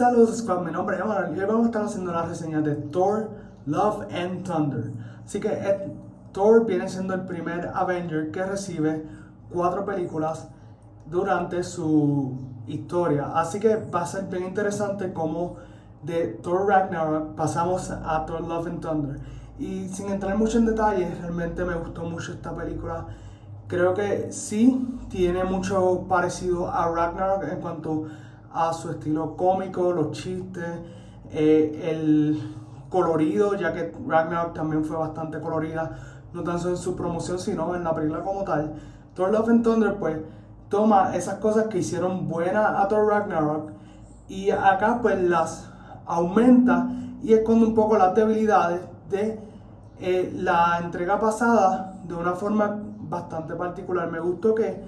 Saludos Squad, mi nombre es Emanuel y hoy vamos a estar haciendo la reseña de Thor, Love and Thunder. Así que eh, Thor viene siendo el primer Avenger que recibe cuatro películas durante su historia. Así que va a ser bien interesante cómo de Thor Ragnarok pasamos a Thor Love and Thunder. Y sin entrar mucho en detalles, realmente me gustó mucho esta película. Creo que sí tiene mucho parecido a Ragnarok en cuanto a su estilo cómico, los chistes, eh, el colorido, ya que Ragnarok también fue bastante colorida, no tan solo en su promoción, sino en la película como tal. Thor Love and Thunder, pues, toma esas cosas que hicieron buena a Thor Ragnarok y acá, pues, las aumenta y esconde un poco las debilidades de eh, la entrega pasada de una forma bastante particular. Me gustó que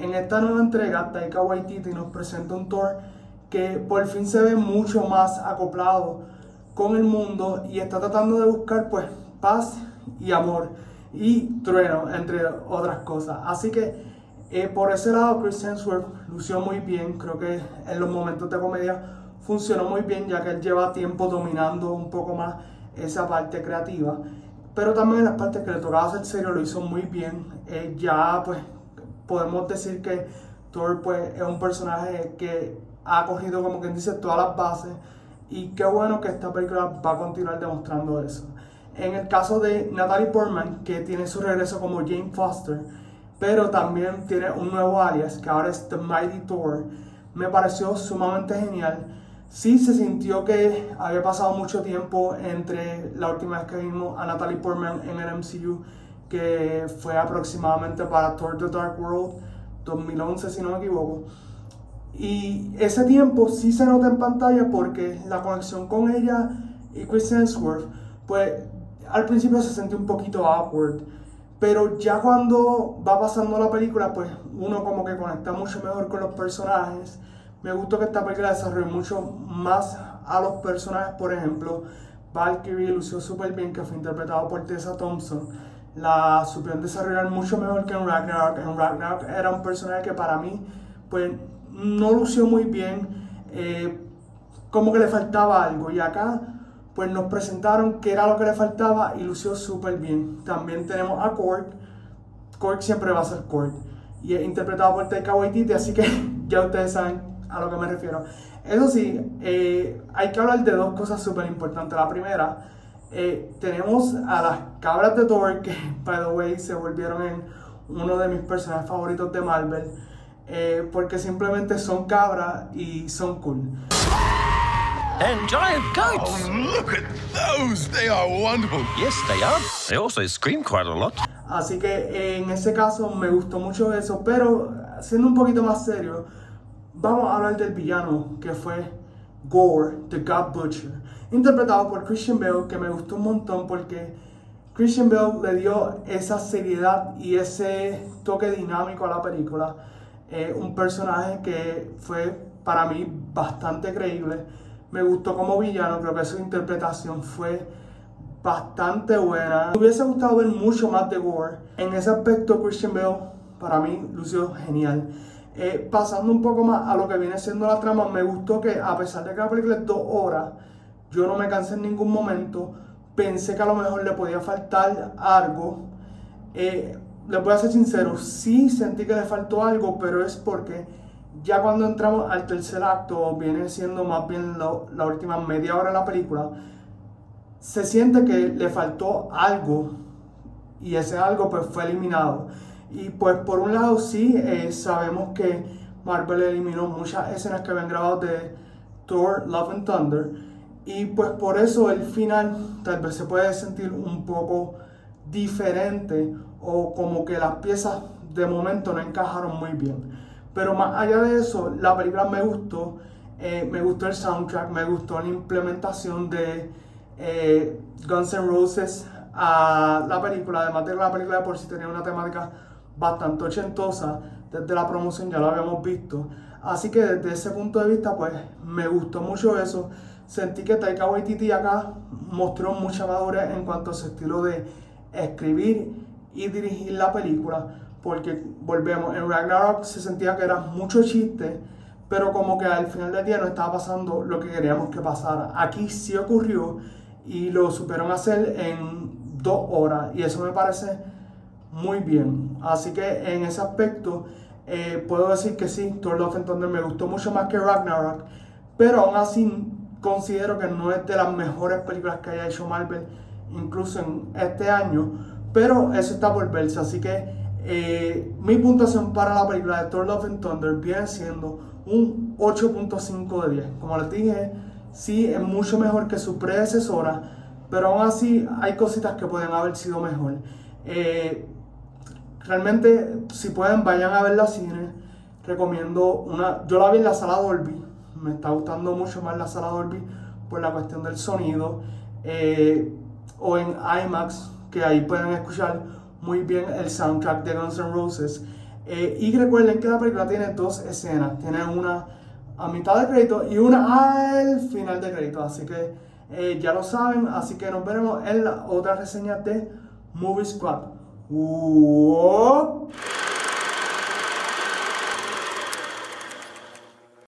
en esta nueva entrega, Taika Waititi nos presenta un Thor que por fin se ve mucho más acoplado con el mundo y está tratando de buscar pues paz y amor y trueno, entre otras cosas. Así que eh, por ese lado Chris Hemsworth lució muy bien, creo que en los momentos de comedia funcionó muy bien ya que él lleva tiempo dominando un poco más esa parte creativa. Pero también en las partes que le tocaba hacer serio lo hizo muy bien. Eh, ya pues podemos decir que Thor pues, es un personaje que ha cogido, como quien dice, todas las bases. Y qué bueno que esta película va a continuar demostrando eso. En el caso de Natalie Portman, que tiene su regreso como Jane Foster, pero también tiene un nuevo alias, que ahora es The Mighty Thor, me pareció sumamente genial. Sí se sintió que había pasado mucho tiempo entre la última vez que vimos a Natalie Portman en el MCU que fue aproximadamente para Thor The Dark World 2011 si no me equivoco. Y ese tiempo sí se nota en pantalla porque la conexión con ella y Chris Hemsworth, pues al principio se sentía un poquito awkward, pero ya cuando va pasando la película, pues uno como que conecta mucho mejor con los personajes. Me gustó que esta película desarrolle mucho más a los personajes, por ejemplo, Valkyrie lució súper bien, que fue interpretado por Tessa Thompson la supieron desarrollar mucho mejor que en Ragnarok. En Ragnarok era un personaje que para mí pues no lució muy bien, eh, como que le faltaba algo. Y acá pues nos presentaron qué era lo que le faltaba y lució súper bien. También tenemos a Korg. Korg siempre va a ser Korg. Y es interpretado por Taika Waititi, así que ya ustedes saben a lo que me refiero. Eso sí, eh, hay que hablar de dos cosas súper importantes. La primera eh, tenemos a las cabras de Thor, que, by the way, se volvieron en uno de mis personajes favoritos de Marvel, eh, porque simplemente son cabras y son cool. And giant goats. Oh, look at those! They are wonderful. Yes, they are. They also scream quite a lot. Así que en ese caso me gustó mucho eso, pero siendo un poquito más serio, vamos a hablar del villano que fue Gore, The God Butcher interpretado por Christian Bale, que me gustó un montón porque Christian Bale le dio esa seriedad y ese toque dinámico a la película. Un personaje que fue para mí bastante creíble. Me gustó como villano, creo que su interpretación fue bastante buena. Me hubiese gustado ver mucho más de Gore. En ese aspecto, Christian Bale para mí lució genial. Eh, pasando un poco más a lo que viene siendo la trama, me gustó que a pesar de que la película es dos horas, yo no me cansé en ningún momento. Pensé que a lo mejor le podía faltar algo. Eh, le voy a ser sincero, sí sentí que le faltó algo, pero es porque ya cuando entramos al tercer acto, viene siendo más bien la última media hora de la película, se siente que le faltó algo y ese algo pues fue eliminado. Y pues por un lado sí, eh, sabemos que Marvel eliminó muchas escenas que habían grabado de Thor, Love and Thunder, y pues por eso el final tal vez se puede sentir un poco diferente o como que las piezas de momento no encajaron muy bien. Pero más allá de eso, la película me gustó, eh, me gustó el soundtrack, me gustó la implementación de eh, Guns N' Roses a la película, además de que la película de por sí tenía una temática bastante ochentosa, desde la promoción ya lo habíamos visto. Así que desde ese punto de vista, pues me gustó mucho eso sentí que Taika Waititi acá mostró mucha madurez en cuanto a su estilo de escribir y dirigir la película, porque volvemos, en Ragnarok se sentía que era mucho chiste, pero como que al final del día no estaba pasando lo que queríamos que pasara. Aquí sí ocurrió y lo supieron hacer en dos horas y eso me parece muy bien. Así que en ese aspecto eh, puedo decir que sí, Thor Love and Thunder me gustó mucho más que Ragnarok, pero aún así considero que no es de las mejores películas que haya hecho Marvel, incluso en este año, pero eso está por verse, así que eh, mi puntuación para la película de Thor Love and Thunder viene siendo un 8.5 de 10. Como les dije, sí es mucho mejor que su predecesora, pero aún así hay cositas que pueden haber sido mejor. Eh, realmente, si pueden, vayan a ver la cine. Recomiendo una. Yo la vi en la sala Dolby. Me está gustando mucho más la sala Dolby por la cuestión del sonido. Eh, o en IMAX, que ahí pueden escuchar muy bien el soundtrack de Guns N' Roses. Eh, y recuerden que la película tiene dos escenas. Tiene una a mitad de crédito y una al final de crédito. Así que eh, ya lo saben. Así que nos veremos en la otra reseña de Movie Squad.